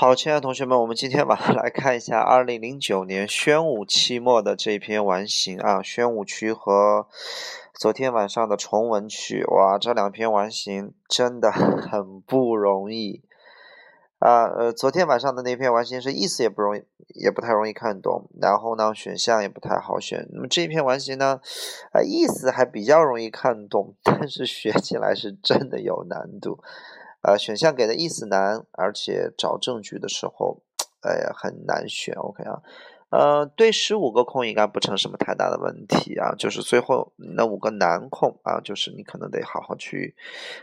好，亲爱的同学们，我们今天 晚上来看一下二零零九年宣武期末的这篇完形啊，宣武区和昨天晚上的崇文区，哇，这两篇完形真的 很不容易啊。呃，昨天晚上的那篇完形是意思也不容易，也不太容易看懂，然后呢，选项也不太好选。那么这篇完形呢，啊，意思还比较容易看懂，但是学起来是真的有难度。呃，选项给的意思难，而且找证据的时候，哎呀，很难选。OK 啊。呃，对十五个空应该不成什么太大的问题啊，就是最后那五个难空啊，就是你可能得好好去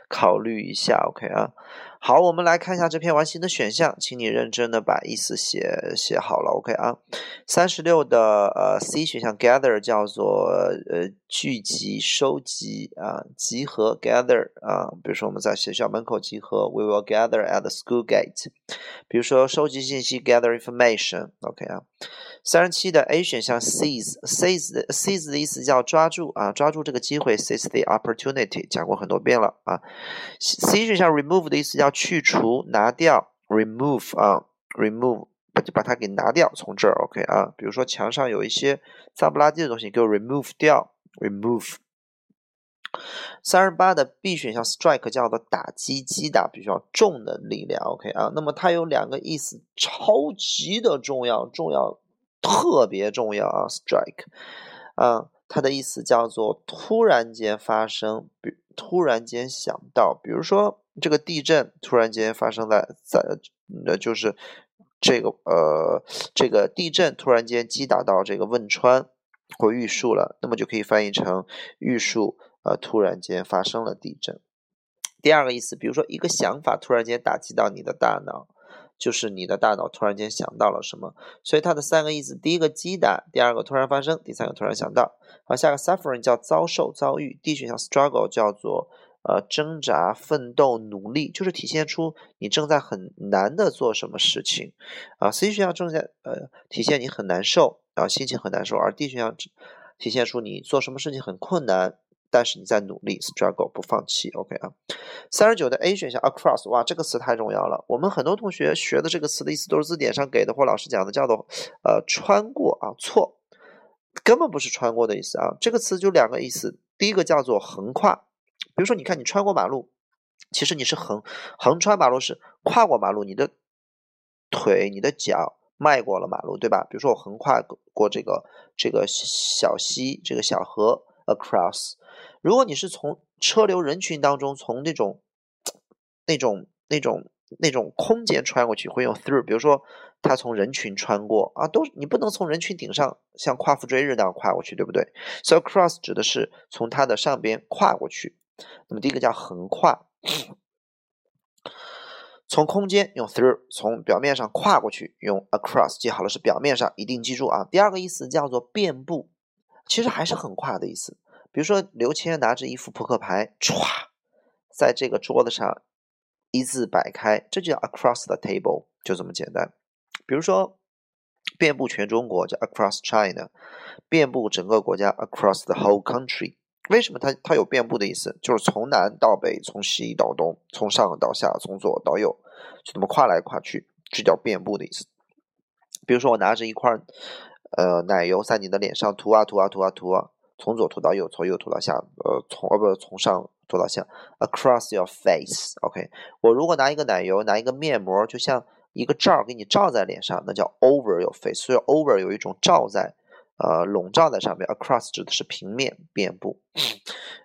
考虑一下，OK 啊。好，我们来看一下这篇完形的选项，请你认真的把意思写写好了，OK 啊。三十六的呃 C 选项 gather 叫做呃聚集、收集啊，集合 gather 啊，比如说我们在学校门口集合，We will gather at the school gate。比如说收集信息 gather information，OK 啊。三十七的 A 选项 seize，seize seize 的意思叫抓住啊，抓住这个机会，seize the opportunity，讲过很多遍了啊。C 选项 remove 的意思叫去除、拿掉，remove 啊，remove 就把它给拿掉，从这儿 OK 啊。比如说墙上有一些脏不拉几的东西，给我 remove 掉，remove。三十八的 B 选项 strike 叫做打击、击打比较重的力量，OK 啊。那么它有两个意思，超级的重要，重要。特别重要啊，strike，啊，它的意思叫做突然间发生，比突然间想到，比如说这个地震突然间发生在在，呃，就是这个呃，这个地震突然间击打到这个汶川或玉树了，那么就可以翻译成玉树呃突然间发生了地震。第二个意思，比如说一个想法突然间打击到你的大脑。就是你的大脑突然间想到了什么，所以它的三个意思：第一个击打，第二个突然发生，第三个突然想到。好，下个 suffering 叫遭受、遭遇。D 选项 struggle 叫做呃挣扎、奋斗、努力，就是体现出你正在很难的做什么事情。啊，C 选项正在呃体现你很难受啊，心情很难受，而 D 选项体现出你做什么事情很困难。但是你在努力，struggle 不放弃，OK 啊。三十九的 A 选项 across，哇，这个词太重要了。我们很多同学学的这个词的意思都是字典上给的或老师讲的，叫做呃穿过啊，错，根本不是穿过的意思啊。这个词就两个意思，第一个叫做横跨，比如说你看你穿过马路，其实你是横横穿马路是跨过马路，你的腿你的脚迈过了马路，对吧？比如说我横跨过这个这个小溪这个小河 across。如果你是从车流人群当中，从那种、那种、那种、那种空间穿过去，会用 through。比如说，他从人群穿过啊，都你不能从人群顶上像夸父追日那样跨过去，对不对？？So cross 指的是从它的上边跨过去。那么第一个叫横跨，从空间用 through，从表面上跨过去用 across。记好了，是表面上，一定记住啊。第二个意思叫做遍布，其实还是横跨的意思。比如说，刘谦拿着一副扑克牌，歘，在这个桌子上一字摆开，这就叫 across the table，就这么简单。比如说，遍布全中国叫 across China，遍布整个国家 across the whole country。为什么它它有遍布的意思？就是从南到北，从西到东，从上到下，从左到右，就这么跨来跨去，这叫遍布的意思。比如说，我拿着一块呃奶油在你的脸上涂啊涂啊涂啊涂啊。从左涂到右，从右涂到下，呃，从呃不从上涂到下，across your face，OK。我如果拿一个奶油，拿一个面膜，就像一个罩给你罩在脸上，那叫 over your face。所以 over 有一种罩在，呃，笼罩在上面。across 指的是平面、遍布，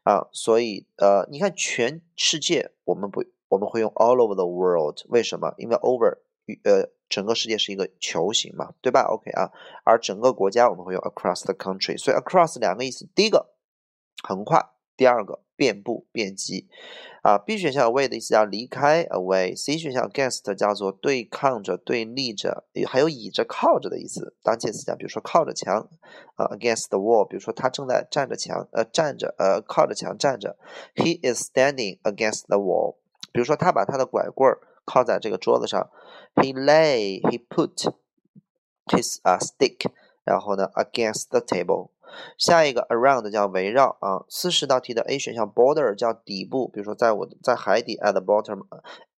啊，所以呃，你看全世界，我们不我们会用 all over the world，为什么？因为 over 呃。整个世界是一个球形嘛，对吧？OK 啊，而整个国家我们会用 across the country，所以 across 两个意思，第一个横跨，第二个遍布、遍及。啊，B 选项 away 的意思叫离开，away；C 选项 against 叫做对抗着、对立着，还有倚着、靠着的意思。当介词讲，比如说靠着墙，啊，against the wall，比如说他正在站着墙，呃，站着，呃，靠着墙站着。He is standing against the wall，比如说他把他的拐棍儿。靠在这个桌子上，he lay, he put his 啊 stick，然后呢 against the table。下一个 around 叫围绕啊，四十道题的 A 选项 border 叫底部，比如说在我在海底 at the bottom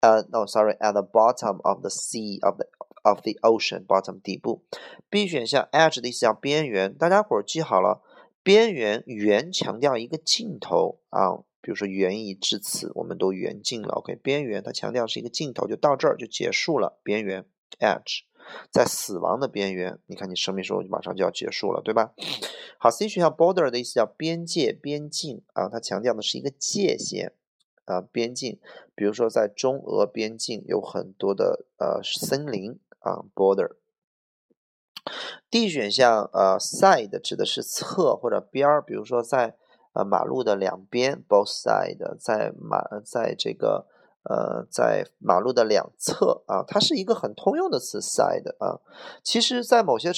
呃，no sorry，at the bottom of the sea of the of the ocean bottom 底部。B 选项 edge 的意思叫边缘，大家伙儿记好了，边缘圆强调一个尽头啊，比如说缘已至此，我们都缘尽了。OK，边缘它强调是一个尽头，就到这儿就结束了。边缘 edge。在死亡的边缘，你看你生命时候就马上就要结束了，对吧？好，C 选项 border 的意思叫边界、边境啊，它强调的是一个界限啊，边境。比如说在中俄边境有很多的呃森林啊，border。D 选项呃 side 指的是侧或者边儿，比如说在呃马路的两边，both side，在马在这个。呃，在马路的两侧啊，它是一个很通用的词，side 啊。其实，在某些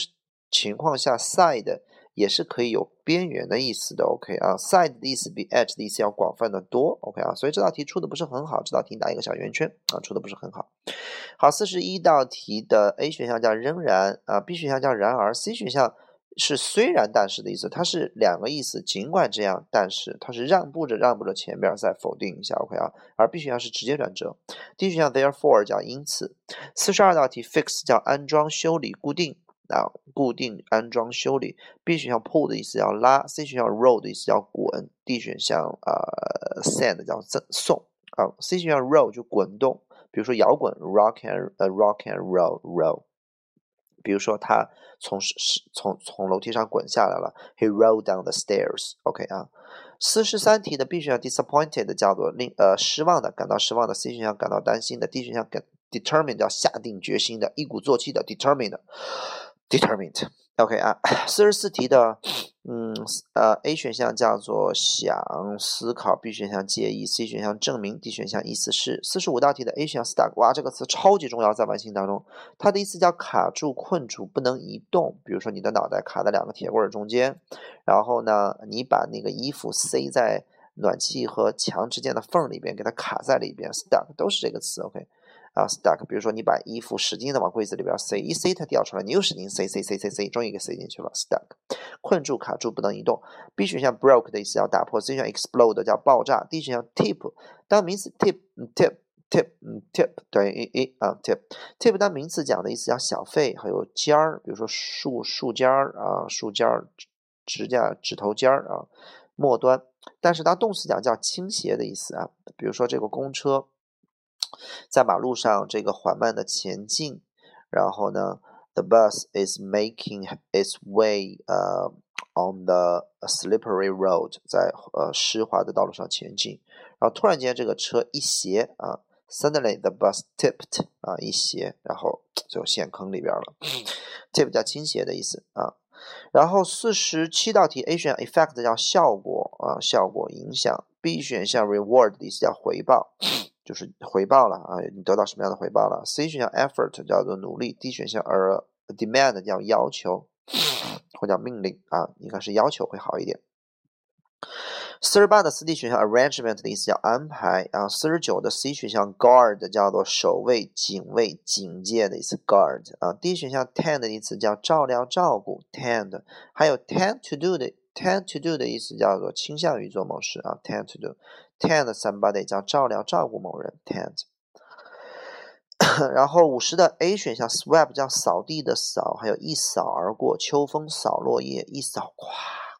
情况下，side 也是可以有边缘的意思的。OK 啊，side 的意思比 edge 的意思要广泛的多。OK 啊，所以这道题出的不是很好，这道题打一个小圆圈啊，出的不是很好。好，四十一道题的 A 选项叫仍然啊，B 选项叫然而，C 选项。是虽然但是的意思，它是两个意思。尽管这样，但是它是让步着让步着前边再否定一下，OK 啊。而 B 选项是直接转折。D 选项 therefore 叫因此。四十二道题 fix 叫安装、修理、固定啊，固定、安装、修理。B 选项 pull 的意思叫拉。C 选项 roll 的意思叫滚。D 选项呃 send 叫赠送啊。C 选项 roll 就滚动，比如说摇滚 rock and 呃 rock and roll roll。比如说，他从是从从楼梯上滚下来了，He rolled down the stairs。OK 啊，四十三题的 B 选项 disappointed 叫做令呃失望的，感到失望的。C 选项感到担心的。D 选项感 determined 叫下定决心的，一鼓作气的。determined determined。OK 啊，四十四题的。嗯，呃，A 选项叫做想思考，B 选项介意，C 选项证明，D 选项意思是。四十五道题的 A 选项 stuck，哇，这个词超级重要，在完形当中，它的意思叫卡住、困住，不能移动。比如说你的脑袋卡在两个铁棍中间，然后呢，你把那个衣服塞在暖气和墙之间的缝里边，给它卡在里边，stuck 都是这个词，OK。啊，stuck，比如说你把衣服使劲的往柜子里边塞，一塞它掉出来，你又使劲塞塞塞塞塞，终于给塞进去了。stuck，困住、卡住、不能移动。B 选项 broke 的意思叫打破，C 选项 explode 叫爆炸。D 选项 tip 当名词 tip，tip，tip，tip 等于，一一啊，tip，tip 当名词讲的意思叫小费，还有尖儿，比如说树树尖儿啊，树尖儿，指甲指头尖儿啊，末端。但是当动词讲叫倾斜的意思啊，比如说这个公车。在马路上这个缓慢的前进，然后呢，the bus is making its way 呃 on the slippery road，在呃湿滑的道路上前进，然后突然间这个车一斜啊，suddenly the bus tipped 啊一斜，然后就陷坑里边了，tip 叫倾斜的意思啊，然后四十七道题 A 选项 effect 叫效果啊效果影响，B 选项 reward 的意思叫回报。就是回报了啊，你得到什么样的回报了？C 选项 effort 叫做努力，D 选项 a demand 叫要求或叫命令啊，应该是要求会好一点。四十八的四 D 选项 arrangement 的意思叫安排啊，四十九的 C 选项 guard 叫做守卫、警卫、警戒的意思 guard 啊，D 选项 tend 的意思叫照料、照顾 tend，还有 tend to do 的 tend to do 的意思叫做倾向于做某事啊，tend to do。Tend somebody 叫照料照顾某人，tend。然后五十的 A 选项 sweep 叫扫地的扫，还有一扫而过，秋风扫落叶，一扫咵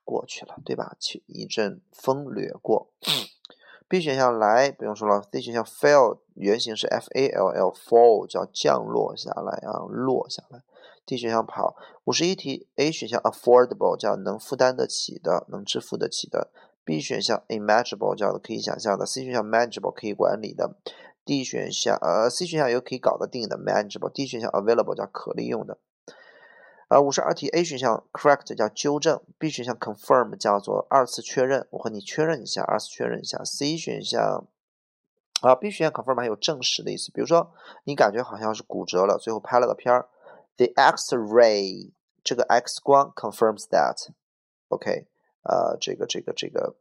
过去了，对吧？去一阵风掠过。B 选项来不用说了，C 选项 fall 原型是 F A L L，fall 叫降落下来啊，落下来。D 选项跑。五十一题 A 选项 affordable 叫能负担得起的，能支付得起的。B 选项 imaginable 叫做可以想象的，C 选项 manageable 可以管理的，D 选项呃 C 选项有可以搞得定的 manageable，D 选项 available 叫可利用的。呃，五十二题 A 选项 correct 叫纠正，B 选项 confirm 叫做二次确认，我和你确认一下，二次确认一下。C 选项啊 B 选项 confirm 还有证实的意思，比如说你感觉好像是骨折了，最后拍了个片儿，The X-ray 这个 X 光 confirms that，OK。呃，这个这个这个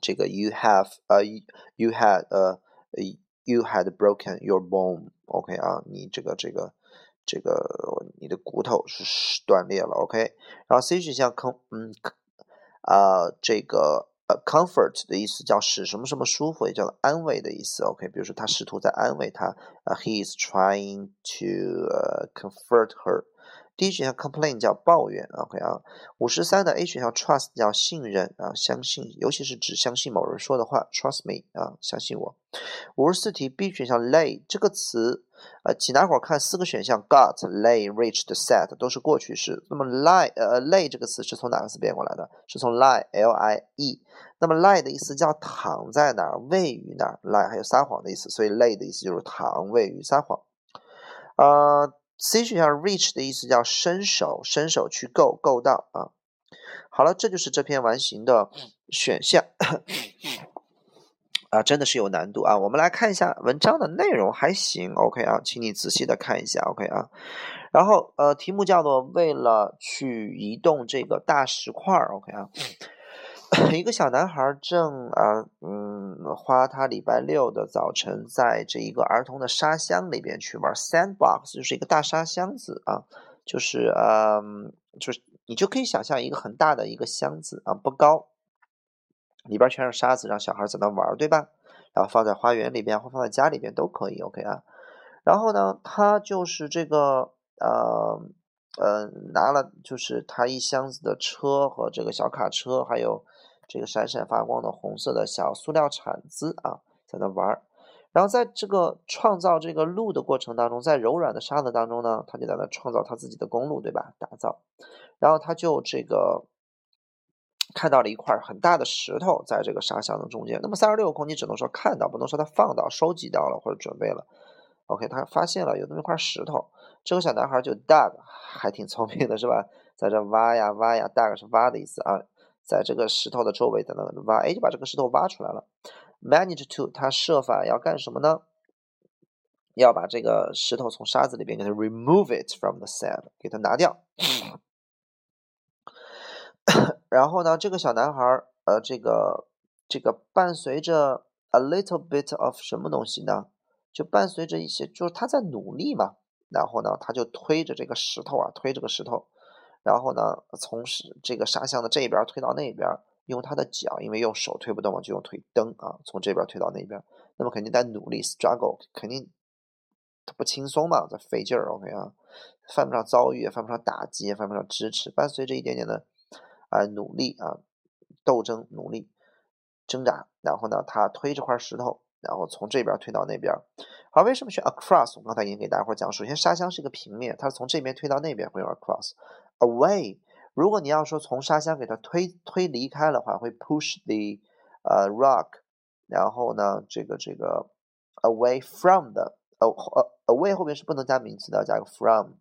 这个，you have 呃，you had 呃，you had broken your bone，OK 啊，你这个这个这个你的骨头是断裂了，OK。然后 C 选项 con 嗯啊，这个，comfort 的意思叫使什么什么舒服，也叫做安慰的意思。OK，比如说他试图在安慰他，呃，he is trying to comfort her。D 选项 complain 叫抱怨，OK 啊。五十三的 A 选项 trust 叫信任啊，相信，尤其是指相信某人说的话，trust me 啊，相信我。五十四题 B 选项 lay 这个词，呃，请大伙看四个选项，got、lay、reached、set 都是过去式。那么 lie 呃 lay 这个词是从哪个词变过来的？是从 lie L I E。那么 lie 的意思叫躺在哪儿，位于哪儿，lie 还有撒谎的意思，所以 lay 的意思就是躺、位于、撒谎。呃。C 选项 reach 的意思叫伸手，伸手去够，够到啊。好了，这就是这篇完形的选项 啊，真的是有难度啊。我们来看一下文章的内容，还行，OK 啊，请你仔细的看一下，OK 啊。然后呃，题目叫做为了去移动这个大石块，OK 啊。一个小男孩正啊，嗯，花他礼拜六的早晨在这一个儿童的沙箱里边去玩 sandbox，就是一个大沙箱子啊，就是嗯，就是你就可以想象一个很大的一个箱子啊，不高，里边全是沙子，让小孩在那玩，对吧？然后放在花园里边或放在家里边都可以，OK 啊。然后呢，他就是这个呃呃拿了就是他一箱子的车和这个小卡车，还有。这个闪闪发光的红色的小塑料铲子啊，在那玩儿。然后在这个创造这个路的过程当中，在柔软的沙子当中呢，他就在那创造他自己的公路，对吧？打造。然后他就这个看到了一块很大的石头在这个沙箱的中间。那么三十六空，你只能说看到，不能说他放到、收集到了或者准备了。OK，他发现了有那么一块石头。这个小男孩就 dug，还挺聪明的是吧？在这挖呀挖呀，dug 是挖的意思啊。在这个石头的周围等等挖，哎，就把这个石头挖出来了。Manage to，他设法要干什么呢？要把这个石头从沙子里边给它 remove it from the sand，给它拿掉。然后呢，这个小男孩呃，这个这个伴随着 a little bit of 什么东西呢？就伴随着一些，就是他在努力嘛。然后呢，他就推着这个石头啊，推这个石头。然后呢，从是这个沙箱的这边推到那边，用他的脚，因为用手推不动嘛，就用腿蹬啊，从这边推到那边。那么肯定在努力，struggle，肯定他不轻松嘛，在费劲儿，OK 啊，犯不上遭遇，犯不上打击，犯不上支持，伴随着一点点的啊努力啊，斗争，努力挣扎。然后呢，他推这块石头。然后从这边推到那边，好，为什么选 across？我刚才已经给大家伙讲，首先沙箱是一个平面，它是从这边推到那边会用 across。away，如果你要说从沙箱给它推推离开的话，会 push the 呃 rock，然后呢，这个这个 away from 的，呃呃 away 后面是不能加名词的，加个 from，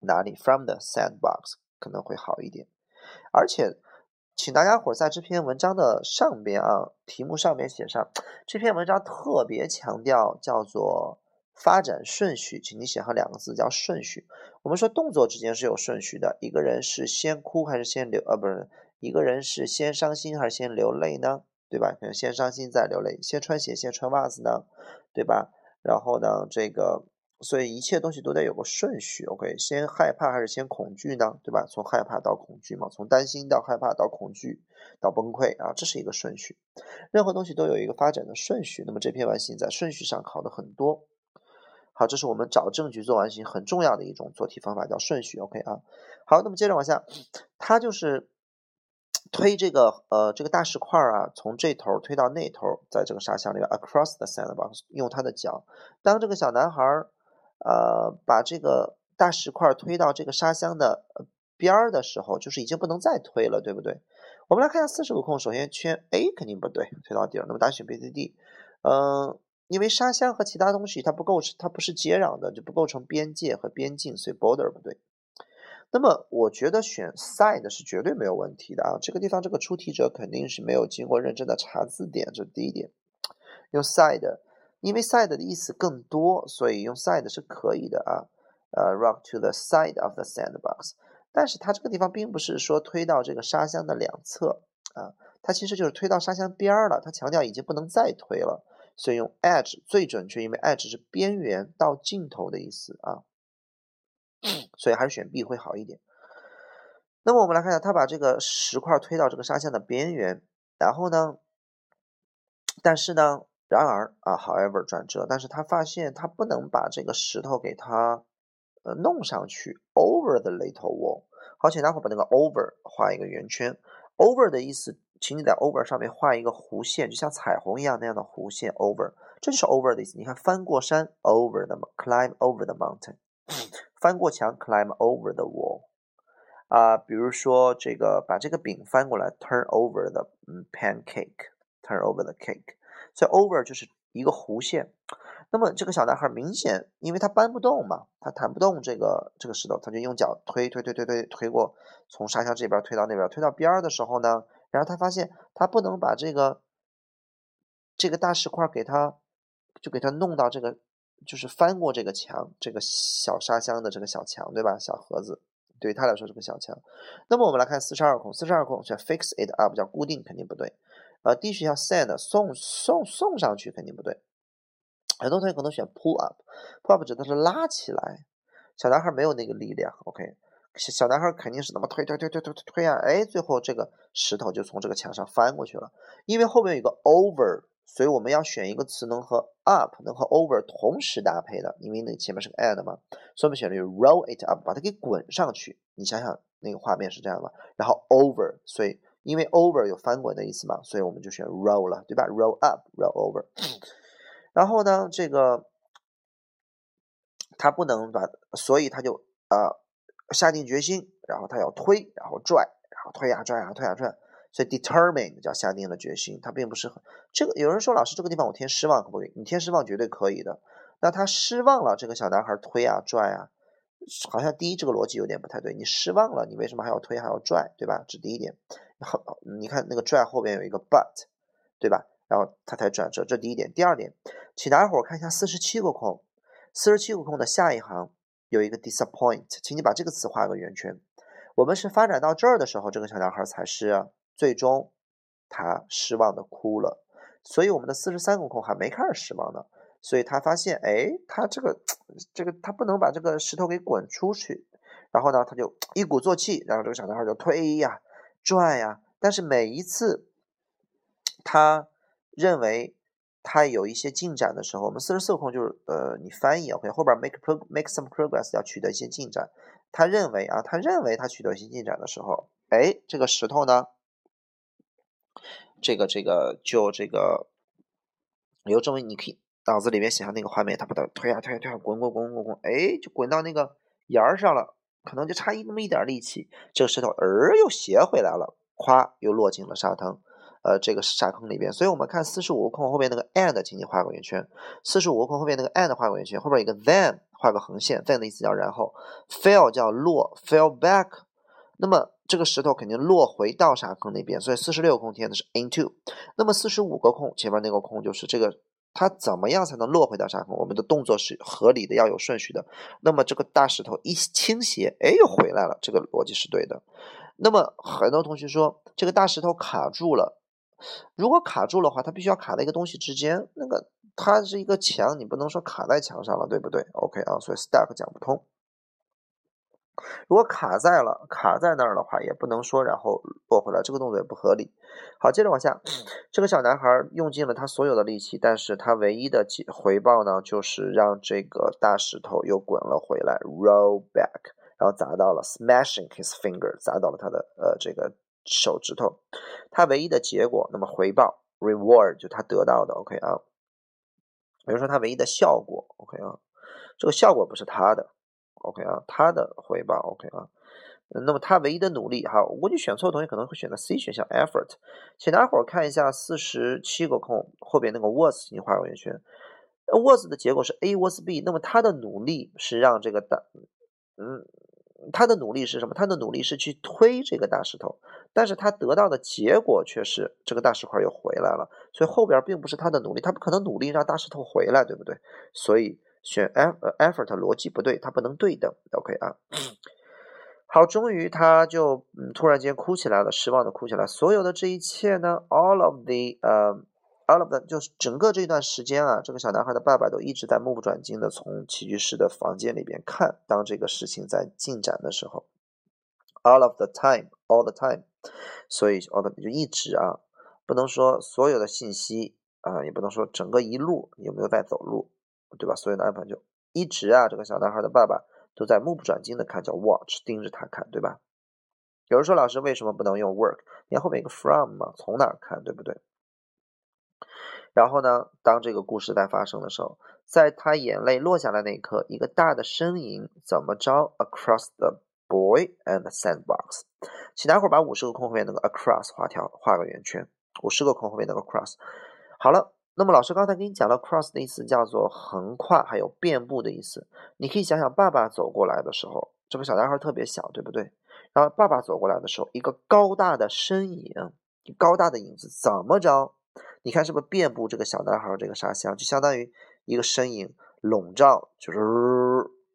哪里 from the sandbox 可能会好一点，而且。请大家伙在这篇文章的上边啊，题目上面写上这篇文章特别强调叫做发展顺序，请你写上两个字叫顺序。我们说动作之间是有顺序的，一个人是先哭还是先流？呃，不是，一个人是先伤心还是先流泪呢？对吧？可能先伤心再流泪，先穿鞋先穿袜子呢？对吧？然后呢，这个。所以一切东西都得有个顺序，OK？先害怕还是先恐惧呢？对吧？从害怕到恐惧嘛，从担心到害怕到恐惧到崩溃啊，这是一个顺序。任何东西都有一个发展的顺序。那么这篇完形在顺序上考的很多。好，这是我们找证据做完形很重要的一种做题方法，叫顺序，OK 啊？好，那么接着往下，它就是推这个呃这个大石块啊，从这头推到那头，在这个沙箱里，across the sandbox，用他的脚。当这个小男孩。呃，把这个大石块推到这个沙箱的边儿的时候，就是已经不能再推了，对不对？我们来看一下四十个空，首先圈 A 肯定不对，推到底儿。那么答案选 B、C、D。嗯，因为沙箱和其他东西它不构成，它不是接壤的，就不构成边界和边境，所以 border 不对。那么我觉得选 side 是绝对没有问题的啊，这个地方这个出题者肯定是没有经过认真的查字典，这是第一点。用 side。因为 side 的意思更多，所以用 side 是可以的啊。呃，rock to the side of the sandbox。但是它这个地方并不是说推到这个沙箱的两侧啊，它其实就是推到沙箱边儿了。它强调已经不能再推了，所以用 edge 最准确，因为 edge 是边缘到尽头的意思啊。所以还是选 B 会好一点。那么我们来看一下，他把这个石块推到这个沙箱的边缘。然后呢，但是呢，然而啊，however 转折，但是他发现他不能把这个石头给他呃弄上去，over the little wall。好，请待会把那个 over 画一个圆圈，over 的意思，请你在 over 上面画一个弧线，就像彩虹一样那样的弧线，over，这就是 over 的意思。你看，翻过山，over the climb over the mountain，翻过墙，climb over the wall。啊，比如说这个把这个饼翻过来，turn over the pancake，turn over the cake。所以 over 就是一个弧线。那么这个小男孩明显，因为他搬不动嘛，他弹不动这个这个石头，他就用脚推推推推推推过，从沙箱这边推到那边，推到边儿的时候呢，然后他发现他不能把这个这个大石块给他，就给他弄到这个，就是翻过这个墙，这个小沙箱的这个小墙，对吧？小盒子对于他来说是个小墙。那么我们来看四十二空，四十二空选 fix it up 叫固定肯定不对，呃，D 选项 send 送送送上去肯定不对。很多同学可能选 pull up，pull up 指的是拉起来，小男孩没有那个力量，OK，小小男孩肯定是那么推推推推推推推啊，哎，最后这个石头就从这个墙上翻过去了。因为后面有个 over，所以我们要选一个词能和 up 能和 over 同时搭配的，因为那前面是个 and 嘛，所以我们选的是 roll it up，把它给滚上去。你想想那个画面是这样的，然后 over，所以因为 over 有翻滚的意思嘛，所以我们就选 roll 了，对吧？roll up，roll over。然后呢，这个他不能把，所以他就啊下定决心，然后他要推，然后拽，然后推呀拽呀推呀拽，所以 determine 叫下定了决心。他并不是很这个。有人说老师这个地方我填失望可不可以？你填失望绝对可以的。那他失望了，这个小男孩推啊拽啊，好像第一这个逻辑有点不太对。你失望了，你为什么还要推还要拽，对吧？这第一点。好，你看那个拽后边有一个 but，对吧？然后它才转折，这第一点。第二点，请大家伙看一下四十七个空，四十七个空的下一行有一个 disappoint，请你把这个词画个圆圈。我们是发展到这儿的时候，这个小男孩才是最终他失望的哭了。所以我们的四十三个空还没开始失望呢。所以他发现，哎，他这个这个他不能把这个石头给滚出去。然后呢，他就一鼓作气，然后这个小男孩就推呀、转呀。但是每一次他。认为他有一些进展的时候，我们四十四空就是呃，你翻译 OK，后边 make pro make some progress 要取得一些进展。他认为啊，他认为他取得一些进展的时候，哎，这个石头呢，这个这个就这个有这么你可以脑子里面想象那个画面，他把它推啊推啊推啊滚滚滚滚滚，哎，就滚到那个沿儿上了，可能就差一那么一点力气，这个石头儿又斜回来了，咵又落进了沙坑。呃，这个沙坑里边，所以我们看四十五个空后面那个 and，请你画个圆圈。四十五个空后面那个 and 画个圆圈，后边一个 then 画个横线，then 的意思叫然后，fell 叫落，fell back。那么这个石头肯定落回到沙坑那边，所以四十六空填的是 into。那么四十五个空前面那个空就是这个，它怎么样才能落回到沙坑？我们的动作是合理的，要有顺序的。那么这个大石头一倾斜，哎，又回来了，这个逻辑是对的。那么很多同学说这个大石头卡住了。如果卡住的话，它必须要卡在一个东西之间。那个它是一个墙，你不能说卡在墙上了，对不对？OK 啊，所以 stack 讲不通。如果卡在了，卡在那儿的话，也不能说然后落回来，这个动作也不合理。好，接着往下，这个小男孩用尽了他所有的力气，但是他唯一的回报呢，就是让这个大石头又滚了回来，roll back，然后砸到了，smashing his finger，砸到了他的呃这个。手指头，他唯一的结果，那么回报 reward 就他得到的，OK 啊，比如说他唯一的效果，OK 啊，这个效果不是他的，OK 啊，他的回报，OK 啊，那么他唯一的努力，哈，我估计选错的同学可能会选择 C 选项 effort，请大伙儿看一下四十七个空后边那个 was，你画个圆圈，was 的结果是 A was B，那么他的努力是让这个大，嗯。他的努力是什么？他的努力是去推这个大石头，但是他得到的结果却是这个大石块又回来了。所以后边并不是他的努力，他不可能努力让大石头回来，对不对？所以选 effort 逻辑不对，它不能对等。OK 啊，好，终于他就嗯突然间哭起来了，失望的哭起来。所有的这一切呢，all of the 呃。all of the 就是整个这段时间啊，这个小男孩的爸爸都一直在目不转睛的从起居室的房间里边看，当这个事情在进展的时候，all of the time，all the time，所以 all the 就一直啊，不不能说所有的信息啊，也不能说整个一路有没有在走路，对吧？所有的安排就一直啊，这个小男孩的爸爸都在目不转睛的看，叫 watch，盯着他看，对吧？有人说老师为什么不能用 work？你看后面一个 from 嘛，从哪儿看，对不对？然后呢，当这个故事在发生的时候，在他眼泪落下来那一刻，一个大的身影怎么着？Across the boy and sandbox，请大伙把五十个空后面那个 across 画条画个圆圈，五十个空后面那个 cross。好了，那么老师刚才给你讲了 cross 的意思叫做横跨，还有遍布的意思。你可以想想，爸爸走过来的时候，这个小男孩特别小，对不对？然后爸爸走过来的时候，一个高大的身影，高大的影子怎么着？你看是不是遍布这个小男孩这个沙箱，就相当于一个身影笼罩，就是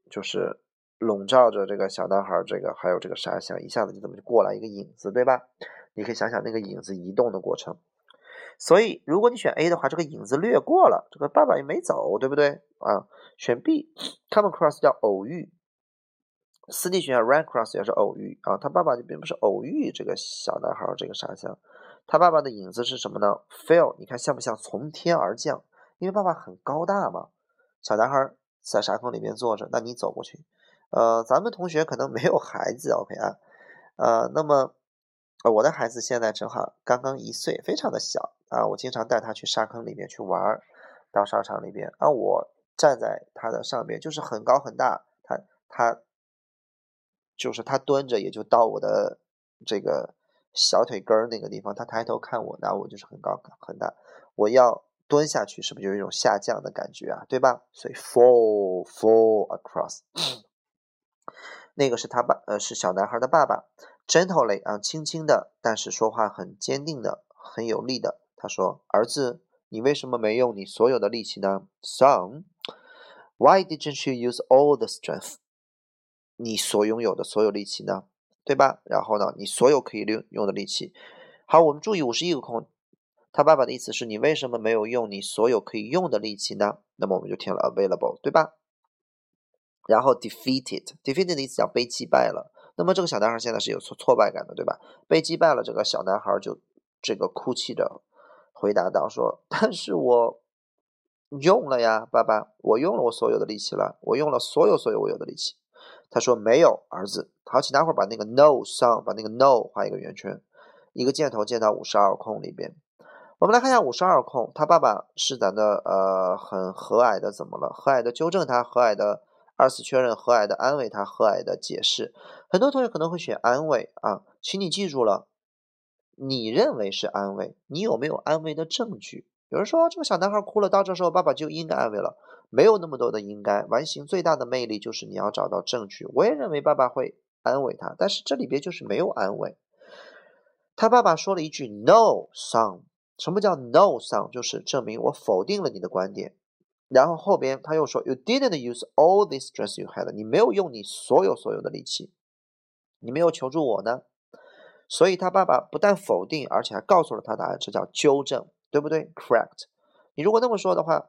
就是笼罩着这个小男孩这个还有这个沙箱，一下子就这么就过来一个影子，对吧？你可以想想那个影子移动的过程。所以如果你选 A 的话，这个影子略过了，这个爸爸也没走，对不对啊？选 B，come across 叫偶遇，四 D 选项 run across 也是偶遇啊，他爸爸就并不是偶遇这个小男孩这个沙箱。他爸爸的影子是什么呢？Fell，你看像不像从天而降？因为爸爸很高大嘛。小男孩在沙坑里面坐着，那你走过去，呃，咱们同学可能没有孩子，OK 啊，呃，那么我的孩子现在正好刚刚一岁，非常的小啊，我经常带他去沙坑里面去玩儿，到沙场里边，啊，我站在他的上边，就是很高很大，他他就是他蹲着也就到我的这个。小腿根儿那个地方，他抬头看我，那我就是很高很大。我要蹲下去，是不是就有一种下降的感觉啊？对吧？所以 fall fall across，那个是他爸，呃，是小男孩的爸爸。gently 啊，轻轻的，但是说话很坚定的，很有力的。他说：“儿子，你为什么没用你所有的力气呢？Son，why didn't you use all the strength？你所拥有的所有力气呢？”对吧？然后呢，你所有可以用用的力气。好，我们注意五十一个空，他爸爸的意思是你为什么没有用你所有可以用的力气呢？那么我们就填了 available，对吧？然后 defeated，defeated 的意思叫被击败了。那么这个小男孩现在是有挫挫败感的，对吧？被击败了，这个小男孩就这个哭泣着回答道说：“但是我用了呀，爸爸，我用了我所有的力气了，我用了所有所有我有的力气。”他说：“没有，儿子。”好，请大伙儿把那个 no son 把那个 no 画一个圆圈，一个箭头箭到五十二空里边。我们来看一下五十二空，他爸爸是咱的呃很和蔼的，怎么了？和蔼的纠正他，和蔼的二次确认，和蔼的安慰他，和蔼的解释。很多同学可能会选安慰啊，请你记住了，你认为是安慰，你有没有安慰的证据？有人说这个小男孩哭了，到这时候爸爸就应该安慰了。没有那么多的应该，完形最大的魅力就是你要找到证据。我也认为爸爸会安慰他，但是这里边就是没有安慰。他爸爸说了一句 “No, son”，什么叫 “No, son”？就是证明我否定了你的观点。然后后边他又说 “You didn't use all this strength you had”，你没有用你所有所有的力气，你没有求助我呢。所以他爸爸不但否定，而且还告诉了他答案，这叫纠正，对不对？Correct。你如果那么说的话。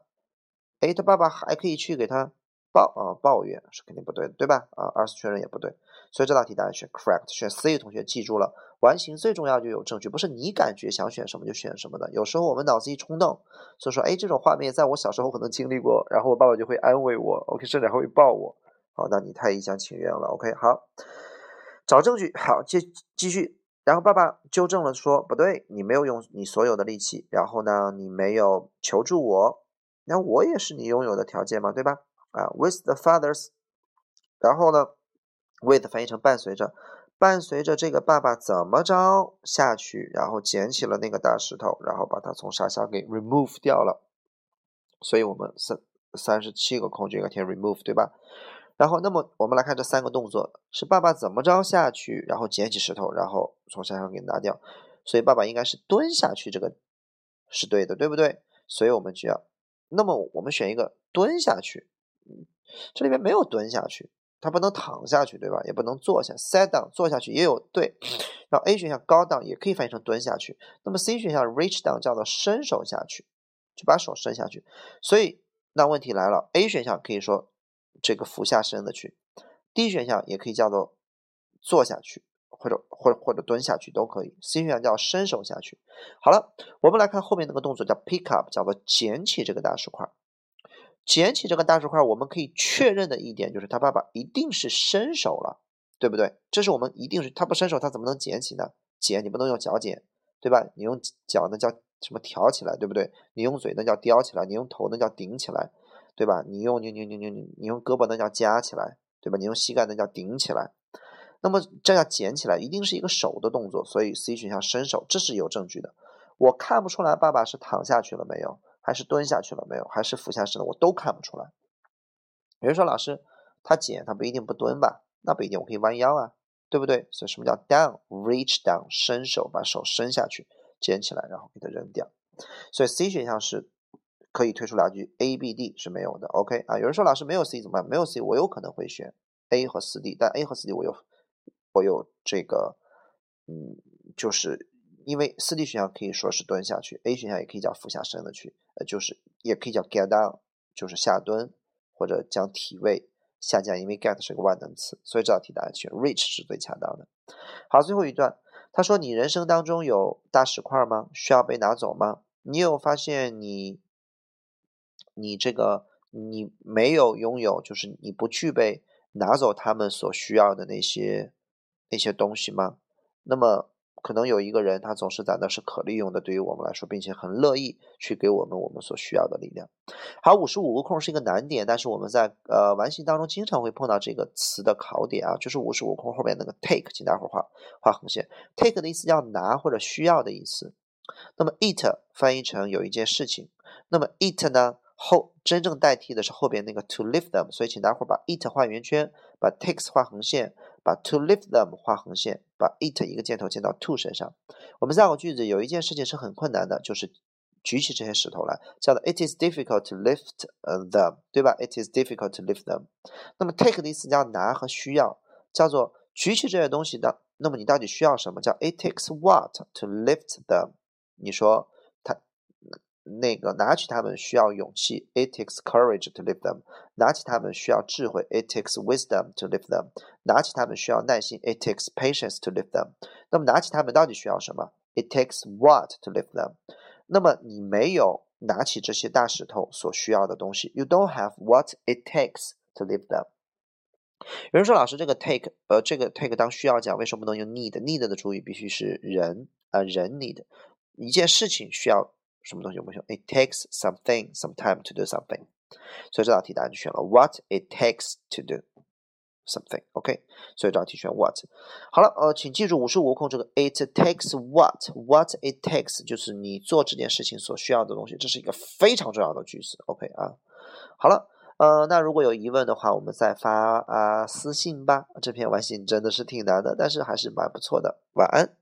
哎，他爸爸还可以去给他抱啊抱怨，是肯定不对的，对吧？啊，二次确认也不对，所以这道题答案选 correct，选 C 同学记住了，完形最重要就有证据，不是你感觉想选什么就选什么的。有时候我们脑子一冲动，所以说，哎，这种画面在我小时候可能经历过，然后我爸爸就会安慰我，OK，甚至还会抱我。好，那你太一厢情愿了，OK，好，找证据，好，继继续，然后爸爸纠正了说，不对，你没有用你所有的力气，然后呢，你没有求助我。那我也是你拥有的条件嘛，对吧？啊，with the fathers，然后呢，with 翻译成伴随着，伴随着这个爸爸怎么着下去，然后捡起了那个大石头，然后把它从沙箱给 remove 掉了。所以我们三三十七个空就应该填 remove，对吧？然后那么我们来看这三个动作，是爸爸怎么着下去，然后捡起石头，然后从山上给拿掉。所以爸爸应该是蹲下去，这个是对的，对不对？所以我们就要。那么我们选一个蹲下去，嗯这里面没有蹲下去，他不能躺下去，对吧？也不能坐下，sit down，坐下去也有对。然后 A 选项高 down 也可以翻译成蹲下去。那么 C 选项 reach down 叫做伸手下去，就把手伸下去。所以那问题来了，A 选项可以说这个俯下身的去，D 选项也可以叫做坐下去，或者或者或者蹲下去都可以。C 选项叫伸手下去。好了，我们来看后面那个动作叫 pick up，叫做捡起这个大石块。捡起这个大石块，我们可以确认的一点就是他爸爸一定是伸手了，对不对？这是我们一定是他不伸手，他怎么能捡起呢？捡你不能用脚捡，对吧？你用脚那叫什么挑起来，对不对？你用嘴那叫叼起来，你用头那叫顶起来，对吧？你用你你你你你你用胳膊那叫夹起来，对吧？你用膝盖那叫顶起来。那么这要捡起来，一定是一个手的动作，所以 C 选项伸手，这是有证据的。我看不出来爸爸是躺下去了没有，还是蹲下去了没有，还是俯下身了，我都看不出来。有人说老师，他捡他不一定不蹲吧？那不一定，我可以弯腰啊，对不对？所以什么叫 down？reach down，伸手把手伸下去，捡起来，然后给它扔掉。所以 C 选项是可以推出两句，A、B、D 是没有的。OK 啊，有人说老师没有 C 怎么办？没有 C，我有可能会选 A 和四 D，但 A 和四 D 我有。我有这个，嗯，就是因为四 D 选项可以说是蹲下去，A 选项也可以叫俯下身的去，呃，就是也可以叫 get down，就是下蹲或者将体位下降，因为 get 是个万能词，所以这道题答案选 reach 是最恰当的。好，最后一段，他说你人生当中有大石块吗？需要被拿走吗？你有发现你，你这个你没有拥有，就是你不具备拿走他们所需要的那些。那些东西吗？那么可能有一个人，他总是在那是可利用的，对于我们来说，并且很乐意去给我们我们所需要的力量。好，五十五个空是一个难点，但是我们在呃完形当中经常会碰到这个词的考点啊，就是五十五空后面那个 take，请大伙画画横线。take 的意思叫拿或者需要的意思。那么 it 翻译成有一件事情，那么 it 呢后真正代替的是后边那个 to lift them，所以请大伙把 it 画圆圈，把 takes 画横线。把 to lift them 画横线，把 it 一个箭头箭到 to 身上。我们造个句子，有一件事情是很困难的，就是举起这些石头来，叫做 It is difficult to lift them，对吧？It is difficult to lift them。那么 take 的意思叫拿和需要，叫做举起这些东西的。那么你到底需要什么？叫 It takes what to lift them？你说。那个拿起它们需要勇气，it takes courage to lift them；拿起它们需要智慧，it takes wisdom to lift them；拿起它们需要耐心，it takes patience to lift them。那么拿起它们到底需要什么？It takes what to lift them？那么你没有拿起这些大石头所需要的东西，you don't have what it takes to lift them。有人说老师，这个 take 呃，这个 take 当需要讲，为什么不能用 need？need 的主语必须是人啊，人 need 一件事情需要。什么东西我们说？It takes something some time to do something，所以这道题答案就选了 What it takes to do something。OK，所以这道题选 What。好了，呃，请记住五十五空这个 It takes what？What it takes 就是你做这件事情所需要的东西，这是一个非常重要的句子。OK 啊，好了，呃，那如果有疑问的话，我们再发啊私信吧。这篇完形真的是挺难的，但是还是蛮不错的。晚安。